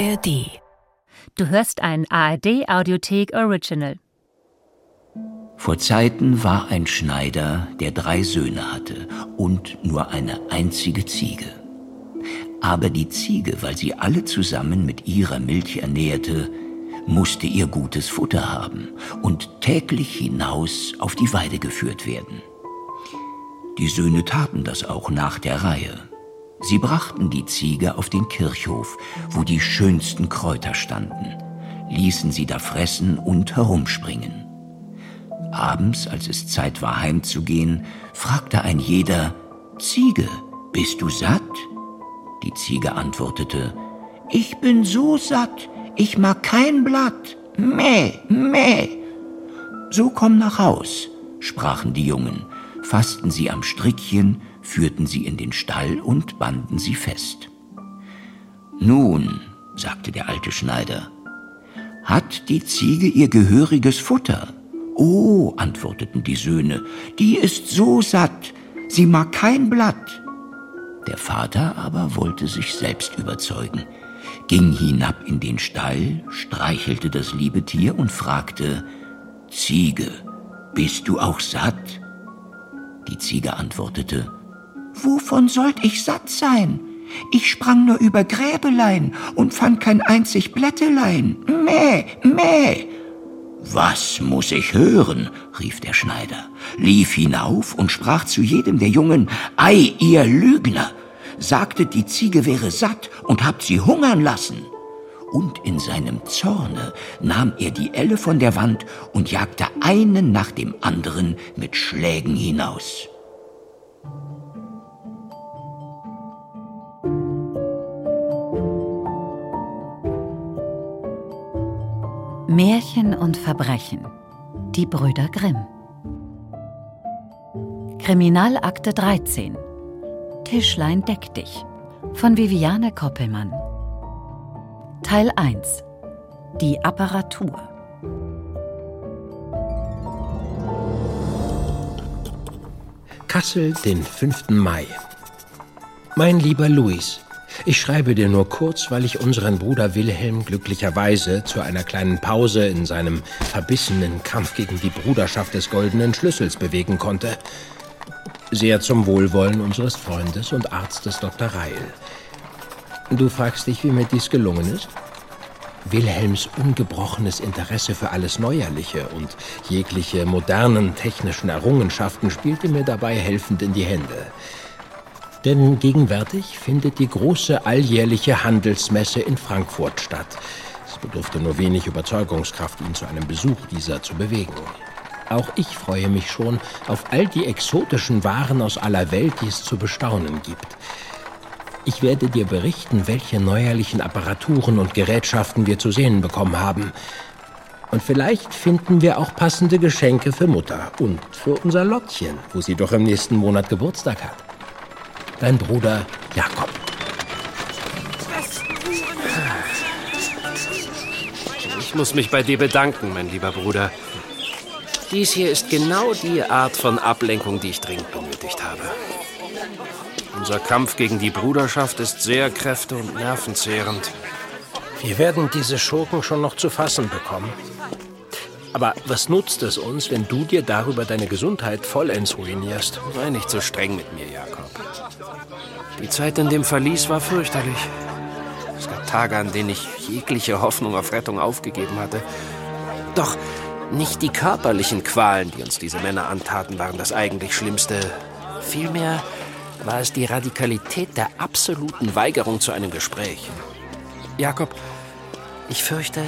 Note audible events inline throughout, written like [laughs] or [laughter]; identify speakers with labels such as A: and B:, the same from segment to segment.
A: ARD.
B: Du hörst ein ARD Audiothek Original.
C: Vor Zeiten war ein Schneider, der drei Söhne hatte und nur eine einzige Ziege. Aber die Ziege, weil sie alle zusammen mit ihrer Milch ernährte, musste ihr gutes Futter haben und täglich hinaus auf die Weide geführt werden. Die Söhne taten das auch nach der Reihe. Sie brachten die Ziege auf den Kirchhof, wo die schönsten Kräuter standen, ließen sie da fressen und herumspringen. Abends, als es Zeit war heimzugehen, fragte ein jeder, Ziege, bist du satt? Die Ziege antwortete, Ich bin so satt, ich mag kein Blatt. Meh, meh. So komm nach Haus, sprachen die Jungen, fassten sie am Strickchen, führten sie in den Stall und banden sie fest. Nun, sagte der alte Schneider, hat die Ziege ihr gehöriges Futter? Oh, antworteten die Söhne, die ist so satt, sie mag kein Blatt. Der Vater aber wollte sich selbst überzeugen, ging hinab in den Stall, streichelte das liebe Tier und fragte, Ziege, bist du auch satt? Die Ziege antwortete, Wovon sollt ich satt sein? Ich sprang nur über Gräbelein und fand kein einzig Blättelein. Mäh, mäh. Was muss ich hören? rief der Schneider, lief hinauf und sprach zu jedem der Jungen, Ei, ihr Lügner! Sagtet, die Ziege wäre satt und habt sie hungern lassen. Und in seinem Zorne nahm er die Elle von der Wand und jagte einen nach dem anderen mit Schlägen hinaus.
B: Märchen und Verbrechen. Die Brüder Grimm. Kriminalakte 13. Tischlein deck dich. Von Viviane Koppelmann. Teil 1. Die Apparatur.
D: Kassel, den 5. Mai. Mein lieber Luis, ich schreibe dir nur kurz, weil ich unseren Bruder Wilhelm glücklicherweise zu einer kleinen Pause in seinem verbissenen Kampf gegen die Bruderschaft des goldenen Schlüssels bewegen konnte. Sehr zum Wohlwollen unseres Freundes und Arztes Dr. Reil. Du fragst dich, wie mir dies gelungen ist? Wilhelms ungebrochenes Interesse für alles Neuerliche und jegliche modernen technischen Errungenschaften spielte mir dabei helfend in die Hände. Denn gegenwärtig findet die große alljährliche Handelsmesse in Frankfurt statt. Es bedurfte nur wenig Überzeugungskraft, ihn zu einem Besuch dieser zu bewegen. Auch ich freue mich schon auf all die exotischen Waren aus aller Welt, die es zu bestaunen gibt. Ich werde dir berichten, welche neuerlichen Apparaturen und Gerätschaften wir zu sehen bekommen haben. Und vielleicht finden wir auch passende Geschenke für Mutter und für unser Lottchen, wo sie doch im nächsten Monat Geburtstag hat dein Bruder Jakob.
E: Ich muss mich bei dir bedanken, mein lieber Bruder. Dies hier ist genau die Art von Ablenkung, die ich dringend benötigt habe. Unser Kampf gegen die Bruderschaft ist sehr kräfte- und nervenzehrend.
D: Wir werden diese Schurken schon noch zu fassen bekommen. Aber was nutzt es uns, wenn du dir darüber deine Gesundheit vollends ruinierst?
E: Sei nicht so streng mit mir, Jakob. Die Zeit in dem Verlies war fürchterlich. Es gab Tage, an denen ich jegliche Hoffnung auf Rettung aufgegeben hatte. Doch nicht die körperlichen Qualen, die uns diese Männer antaten, waren das eigentlich Schlimmste. Vielmehr war es die Radikalität der absoluten Weigerung zu einem Gespräch. Jakob, ich fürchte,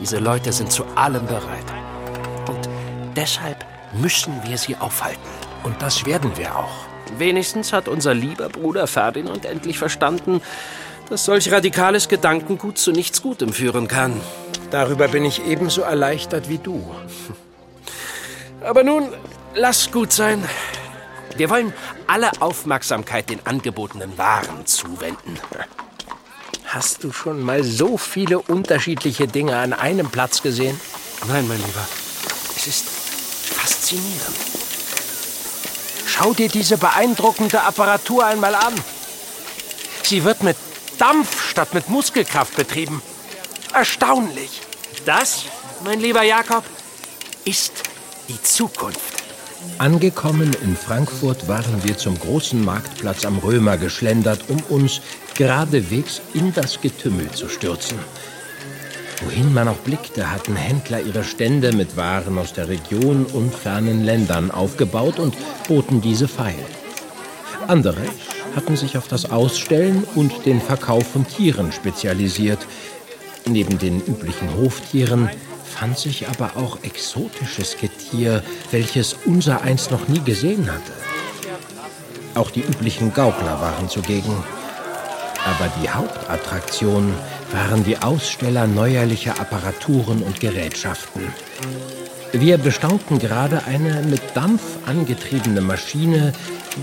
E: diese Leute sind zu allem bereit. Und deshalb müssen wir sie aufhalten.
D: Und das werden wir auch.
E: Wenigstens hat unser lieber Bruder Ferdinand endlich verstanden, dass solch radikales Gedankengut zu nichts Gutem führen kann.
D: Darüber bin ich ebenso erleichtert wie du. [laughs]
E: Aber nun, lass gut sein. Wir wollen alle Aufmerksamkeit den angebotenen Waren zuwenden.
D: Hast du schon mal so viele unterschiedliche Dinge an einem Platz gesehen?
E: Nein, mein Lieber. Es ist faszinierend.
D: Schau dir diese beeindruckende Apparatur einmal an. Sie wird mit
E: Dampf statt mit Muskelkraft betrieben. Erstaunlich. Das, mein lieber Jakob, ist die Zukunft.
D: Angekommen in Frankfurt waren wir zum großen Marktplatz am Römer geschlendert, um uns geradewegs in das Getümmel zu stürzen. Wohin man auch blickte, hatten Händler ihre Stände mit Waren aus der Region und fernen Ländern aufgebaut und boten diese feil. Andere hatten sich auf das Ausstellen und den Verkauf von Tieren spezialisiert. Neben den üblichen Hoftieren fand sich aber auch exotisches Getier, welches unser eins noch nie gesehen hatte. Auch die üblichen Gaukler waren zugegen. Aber die Hauptattraktion waren die Aussteller neuerlicher Apparaturen und Gerätschaften. Wir bestaunten gerade eine mit Dampf angetriebene Maschine,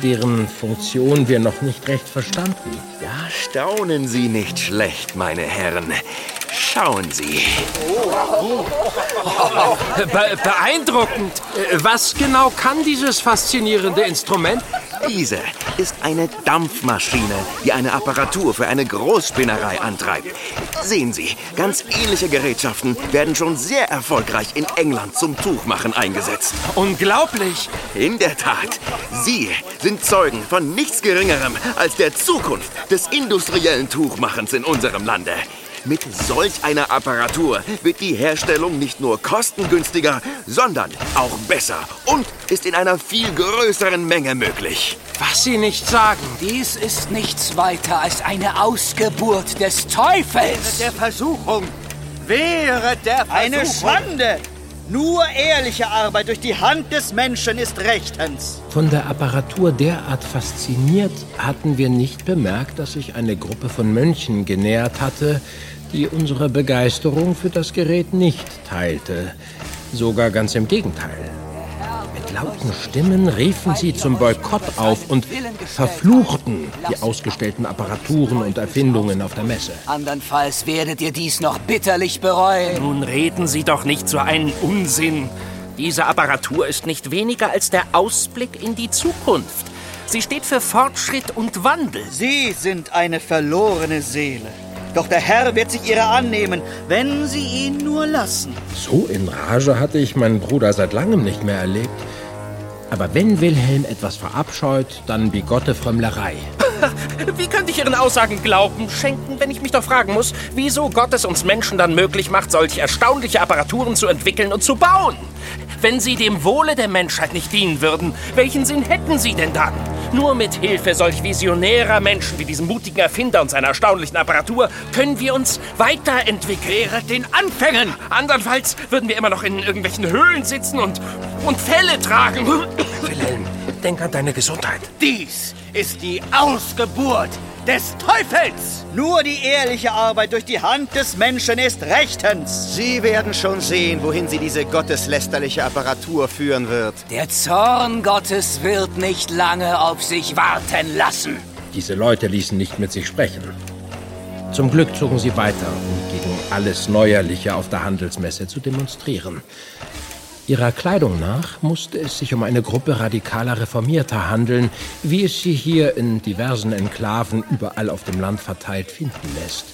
D: deren Funktion wir noch nicht recht verstanden.
A: Da staunen Sie nicht schlecht, meine Herren. Schauen Sie.
E: Be beeindruckend. Was genau kann dieses faszinierende Instrument?
A: Diese ist eine Dampfmaschine, die eine Apparatur für eine Großspinnerei antreibt. Sehen Sie, ganz ähnliche Gerätschaften werden schon sehr erfolgreich in England zum Tuchmachen eingesetzt.
E: Unglaublich.
A: In der Tat, Sie sind Zeugen von nichts Geringerem als der Zukunft des industriellen Tuchmachens in unserem Lande. Mit solch einer Apparatur wird die Herstellung nicht nur kostengünstiger, sondern auch besser und ist in einer viel größeren Menge möglich.
E: Was Sie nicht sagen.
F: Dies ist nichts weiter als eine Ausgeburt des Teufels.
G: Der Versuchung. Wäre der Versuchung.
H: Eine Schande! Nur ehrliche Arbeit durch die Hand des Menschen ist rechtens.
D: Von der Apparatur derart fasziniert hatten wir nicht bemerkt, dass sich eine Gruppe von Mönchen genähert hatte, die unsere Begeisterung für das Gerät nicht teilte. Sogar ganz im Gegenteil. Lauten Stimmen riefen sie zum Boykott auf und verfluchten die ausgestellten Apparaturen und Erfindungen auf der Messe.
F: Andernfalls werdet ihr dies noch bitterlich bereuen.
E: Nun reden Sie doch nicht so einen Unsinn. Diese Apparatur ist nicht weniger als der Ausblick in die Zukunft. Sie steht für Fortschritt und Wandel.
H: Sie sind eine verlorene Seele. Doch der Herr wird sich ihrer annehmen, wenn sie ihn nur lassen.
D: So in Rage hatte ich meinen Bruder seit langem nicht mehr erlebt. Aber wenn Wilhelm etwas verabscheut, dann bigotte Frömmlerei. [laughs]
E: Wie könnte ich Ihren Aussagen Glauben schenken, wenn ich mich doch fragen muss, wieso Gott es uns Menschen dann möglich macht, solche erstaunliche Apparaturen zu entwickeln und zu bauen? Wenn sie dem Wohle der Menschheit nicht dienen würden, welchen Sinn hätten sie denn dann? Nur mit Hilfe solch visionärer Menschen wie diesem mutigen Erfinder und seiner erstaunlichen Apparatur können wir uns weiterentwickeln.
G: Den Anfängen.
E: Andernfalls würden wir immer noch in irgendwelchen Höhlen sitzen und, und Felle tragen.
D: Wilhelm, denk an deine Gesundheit.
G: Dies ist die Ausgeburt des Teufels.
H: Nur die ehrliche Arbeit durch die Hand des Menschen ist rechtens.
I: Sie werden schon sehen, wohin sie diese gotteslästerliche Apparatur führen wird.
F: Der Zorn Gottes wird nicht lange auf sich warten lassen.
D: Diese Leute ließen nicht mit sich sprechen. Zum Glück zogen sie weiter, um gegen alles Neuerliche auf der Handelsmesse zu demonstrieren. Ihrer Kleidung nach musste es sich um eine Gruppe radikaler Reformierter handeln, wie es sie hier in diversen Enklaven überall auf dem Land verteilt finden lässt.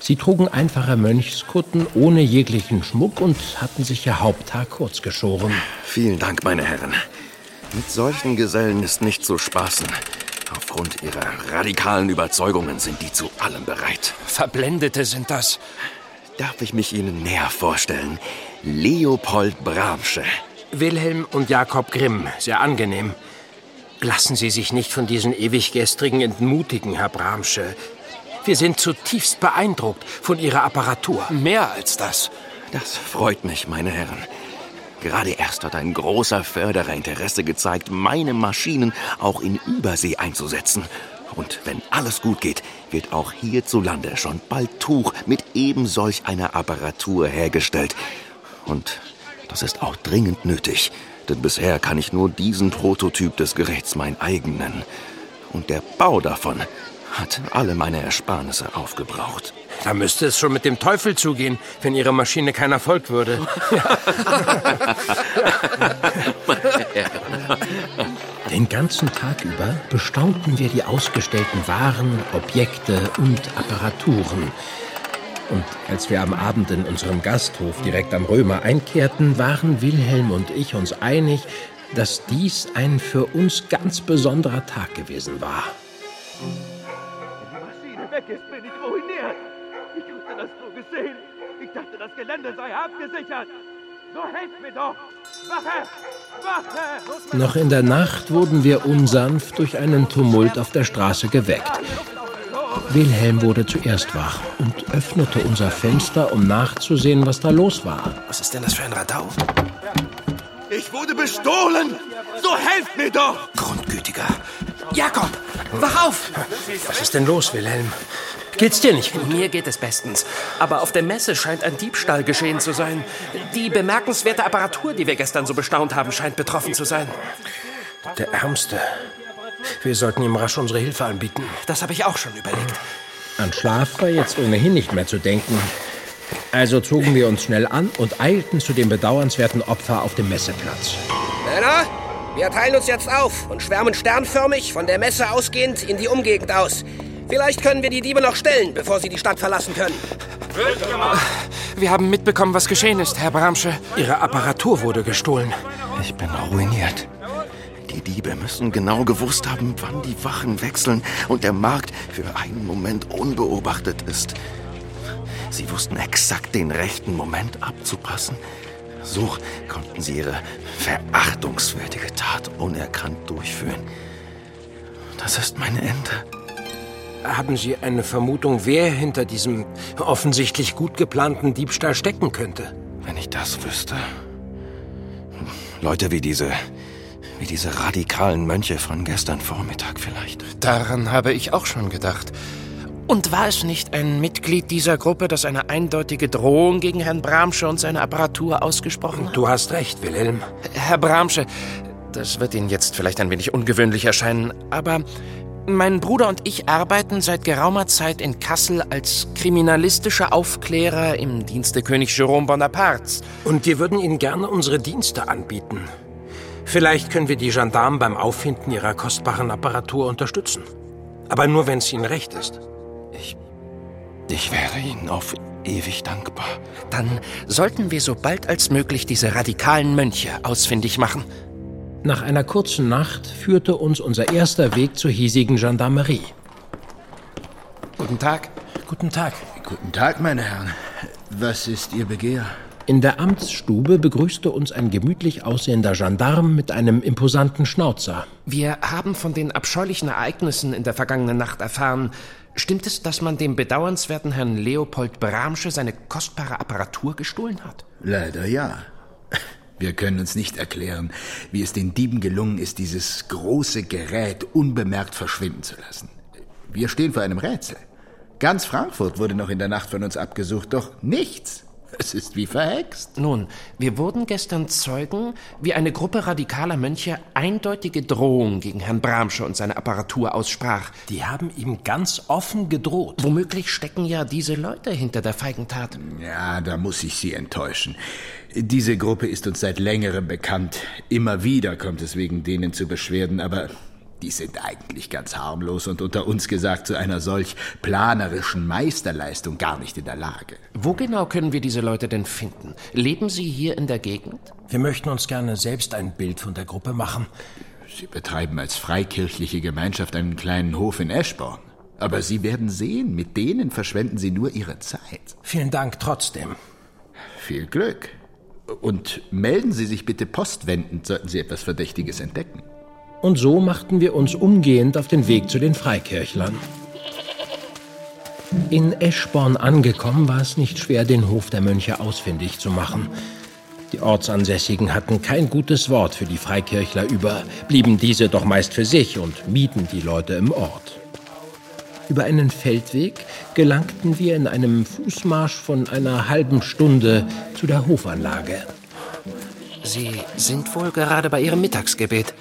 D: Sie trugen einfache Mönchskutten ohne jeglichen Schmuck und hatten sich ihr Haupthaar kurz geschoren.
A: Vielen Dank, meine Herren. Mit solchen Gesellen ist nicht zu spaßen. Aufgrund ihrer radikalen Überzeugungen sind die zu allem bereit.
E: Verblendete sind das.
A: Darf ich mich Ihnen näher vorstellen? Leopold Bramsche.
E: Wilhelm und Jakob Grimm, sehr angenehm. Lassen Sie sich nicht von diesen ewiggestrigen entmutigen, Herr Bramsche. Wir sind zutiefst beeindruckt von Ihrer Apparatur. Mehr als das.
A: Das freut mich, meine Herren. Gerade erst hat ein großer Förderer Interesse gezeigt, meine Maschinen auch in Übersee einzusetzen. Und wenn alles gut geht, wird auch hierzulande schon bald Tuch mit eben solch einer Apparatur hergestellt. Und das ist auch dringend nötig, denn bisher kann ich nur diesen Prototyp des Geräts mein eigen nennen. Und der Bau davon hat alle meine Ersparnisse aufgebraucht.
D: Da müsste es schon mit dem Teufel zugehen, wenn Ihre Maschine kein Erfolg würde. [laughs] Den ganzen Tag über bestaunten wir die ausgestellten Waren, Objekte und Apparaturen. Und als wir am Abend in unserem Gasthof direkt am Römer einkehrten, waren Wilhelm und ich uns einig, dass dies ein für uns ganz besonderer Tag gewesen war.
J: Wenn die Maschine weg ist, bin ich ruiniert. Ich hatte das so gesehen. Ich dachte, das Gelände sei abgesichert. So helft mir doch! Wache! Wache!
D: Noch in der Nacht wurden wir unsanft durch einen Tumult auf der Straße geweckt. Wilhelm wurde zuerst wach und öffnete unser Fenster, um nachzusehen, was da los war.
E: Was ist denn das für ein Radau?
J: Ich wurde bestohlen! So helft mir doch!
E: Grundgütiger. Jakob, wach auf!
D: Was ist denn los, Wilhelm? Geht's dir nicht gut?
E: Mir geht es bestens. Aber auf der Messe scheint ein Diebstahl geschehen zu sein. Die bemerkenswerte Apparatur, die wir gestern so bestaunt haben, scheint betroffen zu sein.
D: Der Ärmste. Wir sollten ihm rasch unsere Hilfe anbieten.
E: Das habe ich auch schon überlegt.
D: An Schlaf war jetzt ohnehin nicht mehr zu denken. Also zogen wir uns schnell an und eilten zu dem bedauernswerten Opfer auf dem Messeplatz.
K: Männer, wir teilen uns jetzt auf und schwärmen sternförmig von der Messe ausgehend in die Umgegend aus. Vielleicht können wir die Diebe noch stellen, bevor sie die Stadt verlassen können.
E: Wir haben mitbekommen, was geschehen ist, Herr Bramsche.
D: Ihre Apparatur wurde gestohlen.
A: Ich bin ruiniert. Die Diebe müssen genau gewusst haben, wann die Wachen wechseln und der Markt für einen Moment unbeobachtet ist. Sie wussten exakt den rechten Moment abzupassen. So konnten sie ihre verachtungswürdige Tat unerkannt durchführen. Das ist mein Ende.
D: Haben Sie eine Vermutung, wer hinter diesem offensichtlich gut geplanten Diebstahl stecken könnte?
A: Wenn ich das wüsste. Leute wie diese. Wie diese radikalen Mönche von gestern Vormittag vielleicht.
E: Daran habe ich auch schon gedacht. Und war es nicht ein Mitglied dieser Gruppe, das eine eindeutige Drohung gegen Herrn Bramsche und seine Apparatur ausgesprochen hat?
D: Du hast recht, Wilhelm.
E: Herr Bramsche, das wird Ihnen jetzt vielleicht ein wenig ungewöhnlich erscheinen, aber mein Bruder und ich arbeiten seit geraumer Zeit in Kassel als kriminalistische Aufklärer im Dienste König Jerome Bonapartes.
D: Und wir würden Ihnen gerne unsere Dienste anbieten. Vielleicht können wir die Gendarmen beim Auffinden ihrer kostbaren Apparatur unterstützen. Aber nur, wenn es Ihnen recht ist.
A: Ich. Ich wäre Ihnen auf ewig dankbar.
E: Dann sollten wir so bald als möglich diese radikalen Mönche ausfindig machen.
D: Nach einer kurzen Nacht führte uns unser erster Weg zur hiesigen Gendarmerie.
E: Guten Tag.
D: Guten Tag.
L: Guten Tag, meine Herren. Was ist Ihr Begehr?
D: In der Amtsstube begrüßte uns ein gemütlich aussehender Gendarm mit einem imposanten Schnauzer.
E: Wir haben von den abscheulichen Ereignissen in der vergangenen Nacht erfahren. Stimmt es, dass man dem bedauernswerten Herrn Leopold Bramsche seine kostbare Apparatur gestohlen hat?
L: Leider ja. Wir können uns nicht erklären, wie es den Dieben gelungen ist, dieses große Gerät unbemerkt verschwinden zu lassen. Wir stehen vor einem Rätsel. Ganz Frankfurt wurde noch in der Nacht von uns abgesucht, doch nichts. Es ist wie verhext.
E: Nun, wir wurden gestern Zeugen, wie eine Gruppe radikaler Mönche eindeutige Drohungen gegen Herrn Bramsche und seine Apparatur aussprach.
D: Die haben ihm ganz offen gedroht.
E: Womöglich stecken ja diese Leute hinter der feigen Tat.
L: Ja, da muss ich Sie enttäuschen. Diese Gruppe ist uns seit längerem bekannt. Immer wieder kommt es wegen denen zu Beschwerden, aber die sind eigentlich ganz harmlos und unter uns gesagt zu einer solch planerischen Meisterleistung gar nicht in der Lage.
E: Wo genau können wir diese Leute denn finden? Leben sie hier in der Gegend?
D: Wir möchten uns gerne selbst ein Bild von der Gruppe machen.
L: Sie betreiben als freikirchliche Gemeinschaft einen kleinen Hof in Eschborn. Aber Sie werden sehen, mit denen verschwenden Sie nur Ihre Zeit.
D: Vielen Dank trotzdem.
L: Viel Glück. Und melden Sie sich bitte postwendend, sollten Sie etwas Verdächtiges entdecken.
D: Und so machten wir uns umgehend auf den Weg zu den Freikirchlern. In Eschborn angekommen, war es nicht schwer, den Hof der Mönche ausfindig zu machen. Die Ortsansässigen hatten kein gutes Wort für die Freikirchler über, blieben diese doch meist für sich und mieden die Leute im Ort. Über einen Feldweg gelangten wir in einem Fußmarsch von einer halben Stunde zu der Hofanlage.
E: Sie sind wohl gerade bei Ihrem Mittagsgebet.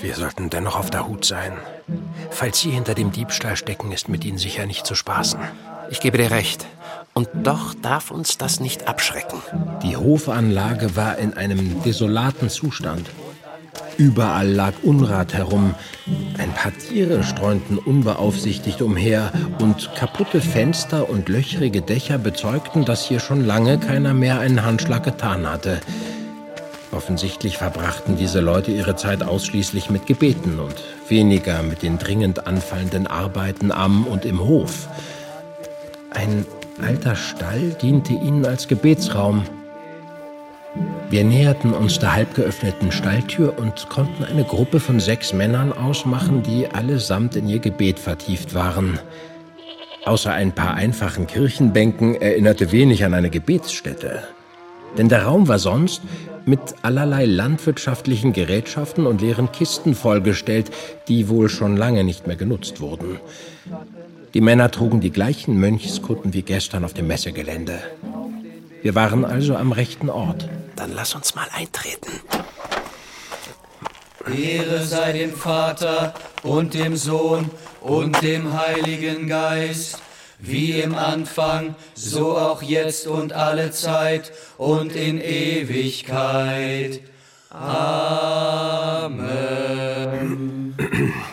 D: Wir sollten dennoch auf der Hut sein. Falls Sie hinter dem Diebstahl stecken, ist mit Ihnen sicher nicht zu spaßen.
E: Ich gebe dir recht. Und doch darf uns das nicht abschrecken.
D: Die Hofanlage war in einem desolaten Zustand. Überall lag Unrat herum. Ein paar Tiere streunten unbeaufsichtigt umher und kaputte Fenster und löchrige Dächer bezeugten, dass hier schon lange keiner mehr einen Handschlag getan hatte. Offensichtlich verbrachten diese Leute ihre Zeit ausschließlich mit Gebeten und weniger mit den dringend anfallenden Arbeiten am und im Hof. Ein alter Stall diente ihnen als Gebetsraum. Wir näherten uns der halb geöffneten Stalltür und konnten eine Gruppe von sechs Männern ausmachen, die allesamt in ihr Gebet vertieft waren. Außer ein paar einfachen Kirchenbänken erinnerte wenig an eine Gebetsstätte. Denn der Raum war sonst mit allerlei landwirtschaftlichen Gerätschaften und leeren Kisten vollgestellt, die wohl schon lange nicht mehr genutzt wurden. Die Männer trugen die gleichen Mönchskutten wie gestern auf dem Messegelände. Wir waren also am rechten Ort.
E: Dann lass uns mal eintreten.
M: Ehre sei dem Vater und dem Sohn und dem Heiligen Geist, wie im Anfang, so auch jetzt und alle Zeit und in Ewigkeit. Amen.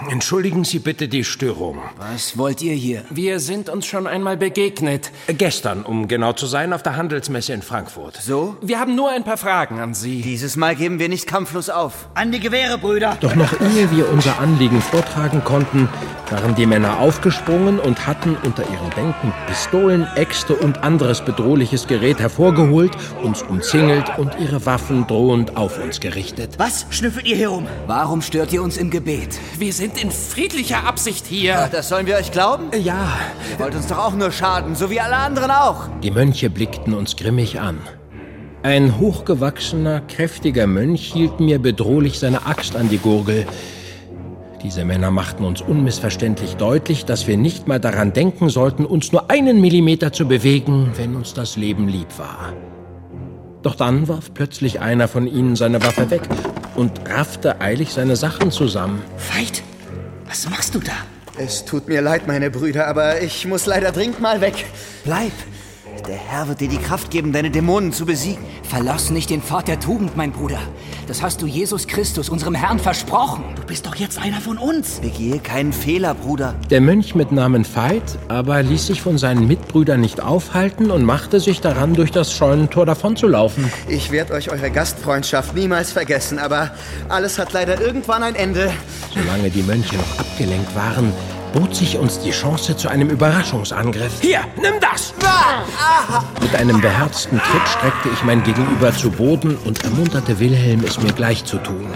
D: Entschuldigen Sie bitte die Störung.
F: Was wollt ihr hier?
E: Wir sind uns schon einmal begegnet.
D: Gestern, um genau zu sein, auf der Handelsmesse in Frankfurt.
F: So?
E: Wir haben nur ein paar Fragen an Sie.
F: Dieses Mal geben wir nicht kampflos auf.
H: An die Gewehre, Brüder!
D: Doch noch ehe wir unser Anliegen vortragen konnten, waren die Männer aufgesprungen und hatten unter ihren Bänken Pistolen, Äxte und anderes bedrohliches Gerät hervorgeholt, uns umzingelt und ihre Waffen drohend auf uns gerichtet.
H: Was schnüffelt ihr hier rum?
F: Warum stört ihr uns im Gebet?
E: Wir sind in friedlicher Absicht hier.
H: Ja, das sollen wir euch glauben?
D: Ja.
H: Ihr wollt uns doch auch nur schaden, so wie alle anderen auch.
D: Die Mönche blickten uns grimmig an. Ein hochgewachsener, kräftiger Mönch hielt mir bedrohlich seine Axt an die Gurgel. Diese Männer machten uns unmissverständlich deutlich, dass wir nicht mal daran denken sollten, uns nur einen Millimeter zu bewegen, wenn uns das Leben lieb war. Doch dann warf plötzlich einer von ihnen seine Waffe weg und raffte eilig seine Sachen zusammen.
H: Veit, was machst du da?
I: Es tut mir leid, meine Brüder, aber ich muss leider dringend mal weg.
H: Bleib. Der Herr wird dir die Kraft geben, deine Dämonen zu besiegen.
F: Verlass nicht den Pfad der Tugend, mein Bruder. Das hast du Jesus Christus, unserem Herrn, versprochen.
H: Du bist doch jetzt einer von uns. Begehe keinen Fehler, Bruder.
D: Der Mönch mit Namen Veit aber ließ sich von seinen Mitbrüdern nicht aufhalten und machte sich daran, durch das Scheunentor davonzulaufen.
I: Ich werde euch eure Gastfreundschaft niemals vergessen, aber alles hat leider irgendwann ein Ende.
D: Solange die Mönche noch abgelenkt waren, bot sich uns die Chance zu einem Überraschungsangriff.
E: Hier, nimm das!
D: Mit einem beherzten Tritt streckte ich mein Gegenüber zu Boden und ermunterte Wilhelm, es mir gleich zu tun.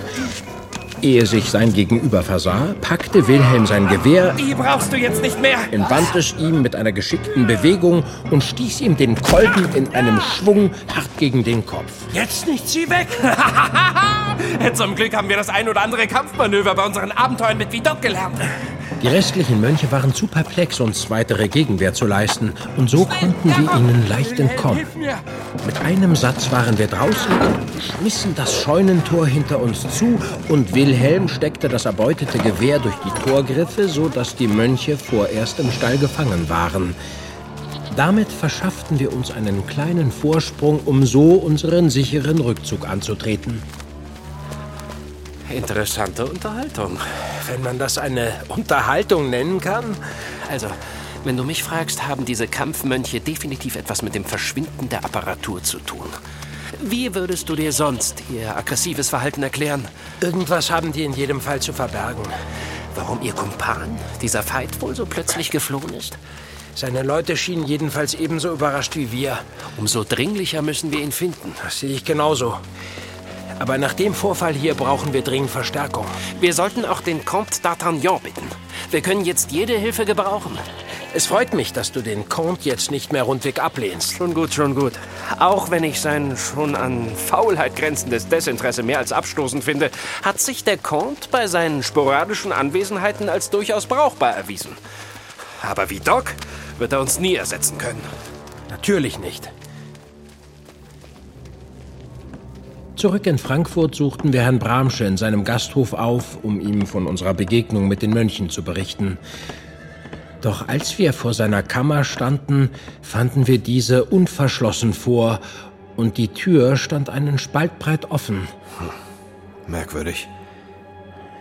D: Ehe sich sein Gegenüber versah, packte Wilhelm sein Gewehr,
E: Die brauchst du jetzt nicht mehr.
D: entwandte es ihm mit einer geschickten Bewegung und stieß ihm den Kolben in einem Schwung hart gegen den Kopf.
E: Jetzt nicht sie weg. [laughs] Zum Glück haben wir das ein oder andere Kampfmanöver bei unseren Abenteuern mit Vidocq gelernt.
D: Die restlichen Mönche waren zu perplex, uns weitere Gegenwehr zu leisten, und so konnten wir ihnen leicht entkommen. Mit einem Satz waren wir draußen, schmissen das Scheunentor hinter uns zu und Wilhelm steckte das erbeutete Gewehr durch die Torgriffe, so dass die Mönche vorerst im Stall gefangen waren. Damit verschafften wir uns einen kleinen Vorsprung, um so unseren sicheren Rückzug anzutreten.
E: Interessante Unterhaltung.
D: Wenn man das eine Unterhaltung nennen kann.
E: Also, wenn du mich fragst, haben diese Kampfmönche definitiv etwas mit dem Verschwinden der Apparatur zu tun. Wie würdest du dir sonst ihr aggressives Verhalten erklären?
D: Irgendwas haben die in jedem Fall zu verbergen.
E: Warum ihr Kumpan, dieser Veit, wohl so plötzlich geflohen ist?
D: Seine Leute schienen jedenfalls ebenso überrascht wie wir.
E: Umso dringlicher müssen wir ihn finden.
D: Das sehe ich genauso. Aber nach dem Vorfall hier brauchen wir dringend Verstärkung.
E: Wir sollten auch den Comte d'Artagnan bitten. Wir können jetzt jede Hilfe gebrauchen.
D: Es freut mich, dass du den Comte jetzt nicht mehr rundweg ablehnst.
E: Schon gut, schon gut. Auch wenn ich sein schon an Faulheit grenzendes Desinteresse mehr als abstoßend finde, hat sich der Comte bei seinen sporadischen Anwesenheiten als durchaus brauchbar erwiesen. Aber wie Doc wird er uns nie ersetzen können.
D: Natürlich nicht. Zurück in Frankfurt suchten wir Herrn Bramsche in seinem Gasthof auf, um ihm von unserer Begegnung mit den Mönchen zu berichten. Doch als wir vor seiner Kammer standen, fanden wir diese unverschlossen vor und die Tür stand einen Spalt breit offen.
E: Hm. Merkwürdig.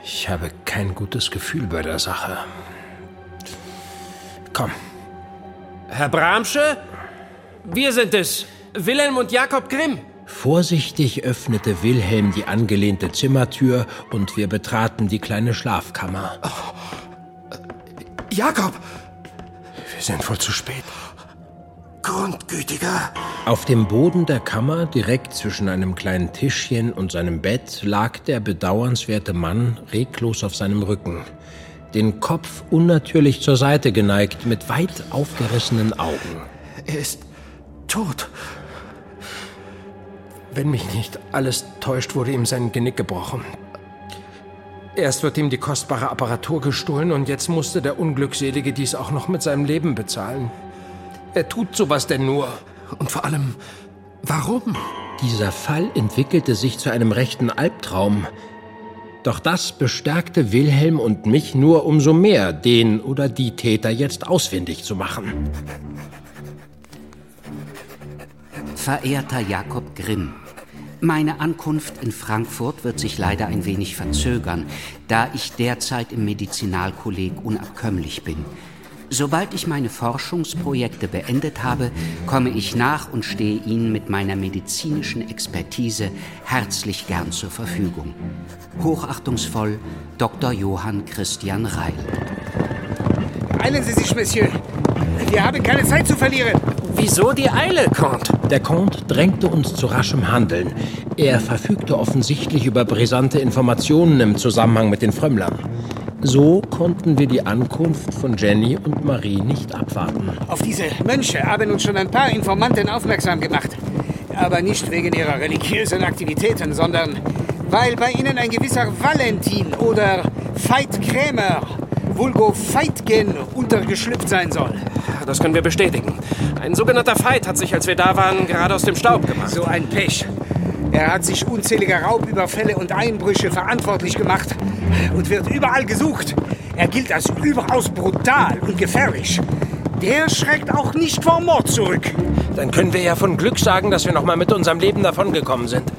D: Ich habe kein gutes Gefühl bei der Sache. Komm.
E: Herr Bramsche? Wir sind es. Wilhelm und Jakob Grimm.
D: Vorsichtig öffnete Wilhelm die angelehnte Zimmertür und wir betraten die kleine Schlafkammer. Oh.
E: Jakob!
D: Wir sind wohl zu spät.
E: Grundgütiger.
D: Auf dem Boden der Kammer, direkt zwischen einem kleinen Tischchen und seinem Bett, lag der bedauernswerte Mann reglos auf seinem Rücken, den Kopf unnatürlich zur Seite geneigt, mit weit aufgerissenen Augen.
E: Er ist tot.
D: Wenn mich nicht alles täuscht, wurde ihm sein Genick gebrochen. Erst wird ihm die kostbare Apparatur gestohlen und jetzt musste der Unglückselige dies auch noch mit seinem Leben bezahlen. Er tut sowas denn nur.
E: Und vor allem, warum?
D: Dieser Fall entwickelte sich zu einem rechten Albtraum. Doch das bestärkte Wilhelm und mich nur umso mehr, den oder die Täter jetzt ausfindig zu machen.
N: Verehrter Jakob Grimm, meine Ankunft in Frankfurt wird sich leider ein wenig verzögern, da ich derzeit im Medizinalkolleg unabkömmlich bin. Sobald ich meine Forschungsprojekte beendet habe, komme ich nach und stehe Ihnen mit meiner medizinischen Expertise herzlich gern zur Verfügung. Hochachtungsvoll Dr. Johann Christian Reil.
O: Eilen Sie sich, Monsieur. Wir haben keine Zeit zu verlieren.
E: Wieso die Eile, Comte?
D: Der Comte drängte uns zu raschem Handeln. Er verfügte offensichtlich über brisante Informationen im Zusammenhang mit den Frömmlern. So konnten wir die Ankunft von Jenny und Marie nicht abwarten.
O: Auf diese Mönche haben uns schon ein paar Informanten aufmerksam gemacht. Aber nicht wegen ihrer religiösen Aktivitäten, sondern weil bei ihnen ein gewisser Valentin oder Veit Krämer, vulgo Veitgen, untergeschlüpft sein soll.
E: Das können wir bestätigen. Ein sogenannter Veit hat sich, als wir da waren, gerade aus dem Staub gemacht.
O: So ein Pech. Er hat sich unzähliger Raubüberfälle und Einbrüche verantwortlich gemacht und wird überall gesucht. Er gilt als überaus brutal und gefährlich. Der schreckt auch nicht vor Mord zurück.
D: Dann können wir ja von Glück sagen, dass wir noch mal mit unserem Leben davongekommen sind.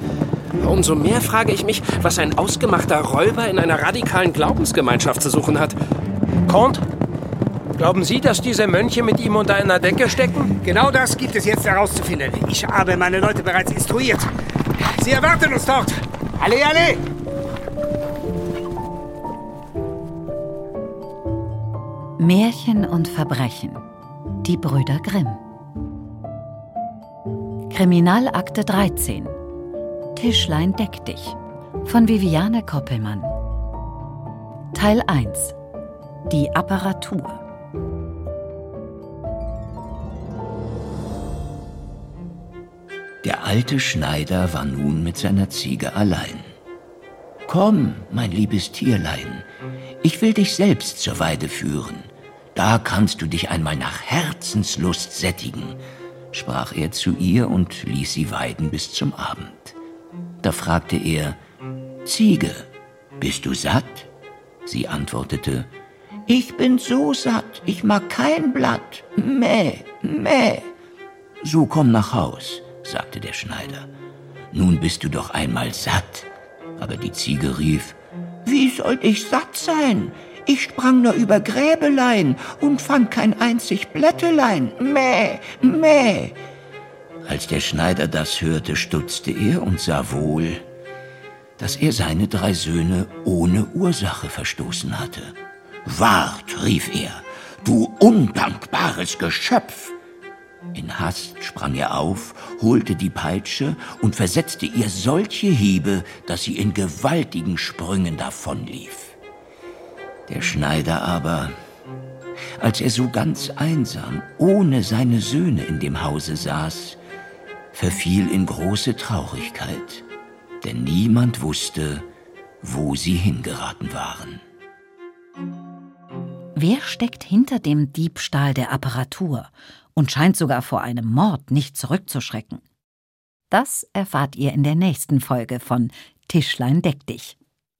E: Umso mehr frage ich mich, was ein ausgemachter Räuber in einer radikalen Glaubensgemeinschaft zu suchen hat.
D: Comte, glauben Sie, dass diese Mönche mit ihm unter einer Decke stecken?
O: Genau das gibt es jetzt herauszufinden. Ich habe meine Leute bereits instruiert. Sie erwarten uns dort. Alle, alle!
B: Märchen und Verbrechen. Die Brüder Grimm. Kriminalakte 13. Tischlein deck dich. Von Viviane Koppelmann. Teil 1. Die Apparatur.
C: Der alte Schneider war nun mit seiner Ziege allein. Komm, mein liebes Tierlein, ich will dich selbst zur Weide führen. Da kannst du dich einmal nach Herzenslust sättigen, sprach er zu ihr und ließ sie weiden bis zum Abend. Da fragte er, Ziege, bist du satt? Sie antwortete, ich bin so satt, ich mag kein Blatt. Mäh, mäh. So komm nach Haus sagte der Schneider. Nun bist du doch einmal satt. Aber die Ziege rief, Wie soll ich satt sein? Ich sprang nur über Gräbelein und fand kein einzig Blättelein. Mäh, mäh. Als der Schneider das hörte, stutzte er und sah wohl, dass er seine drei Söhne ohne Ursache verstoßen hatte. Wart, rief er, du undankbares Geschöpf! In Hast sprang er auf, holte die Peitsche und versetzte ihr solche Hiebe, dass sie in gewaltigen Sprüngen davonlief. Der Schneider aber, als er so ganz einsam, ohne seine Söhne in dem Hause saß, verfiel in große Traurigkeit, denn niemand wusste, wo sie hingeraten waren.
B: Wer steckt hinter dem Diebstahl der Apparatur und scheint sogar vor einem Mord nicht zurückzuschrecken. Das erfahrt ihr in der nächsten Folge von Tischlein deck dich.